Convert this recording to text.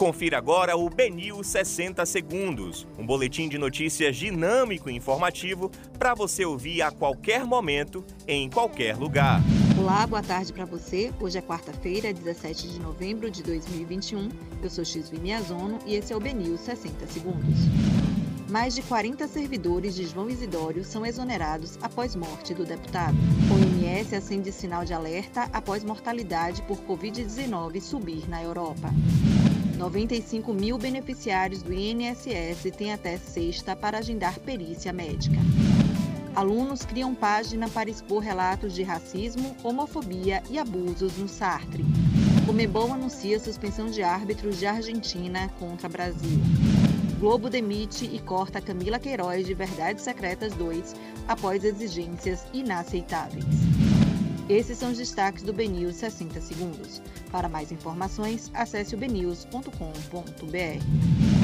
Confira agora o Benil 60 Segundos, um boletim de notícias dinâmico e informativo para você ouvir a qualquer momento, em qualquer lugar. Olá, boa tarde para você. Hoje é quarta-feira, 17 de novembro de 2021. Eu sou X Miazono e esse é o Benil 60 Segundos. Mais de 40 servidores de João Isidório são exonerados após morte do deputado. O OMS acende sinal de alerta após mortalidade por Covid-19 subir na Europa. 95 mil beneficiários do INSS têm até sexta para agendar perícia médica. Alunos criam página para expor relatos de racismo, homofobia e abusos no Sartre. O Mebol anuncia suspensão de árbitros de Argentina contra Brasil. Globo demite e corta Camila Queiroz de Verdades Secretas 2 após exigências inaceitáveis. Esses são os destaques do BNews 60 Segundos. Para mais informações, acesse o bnews.com.br.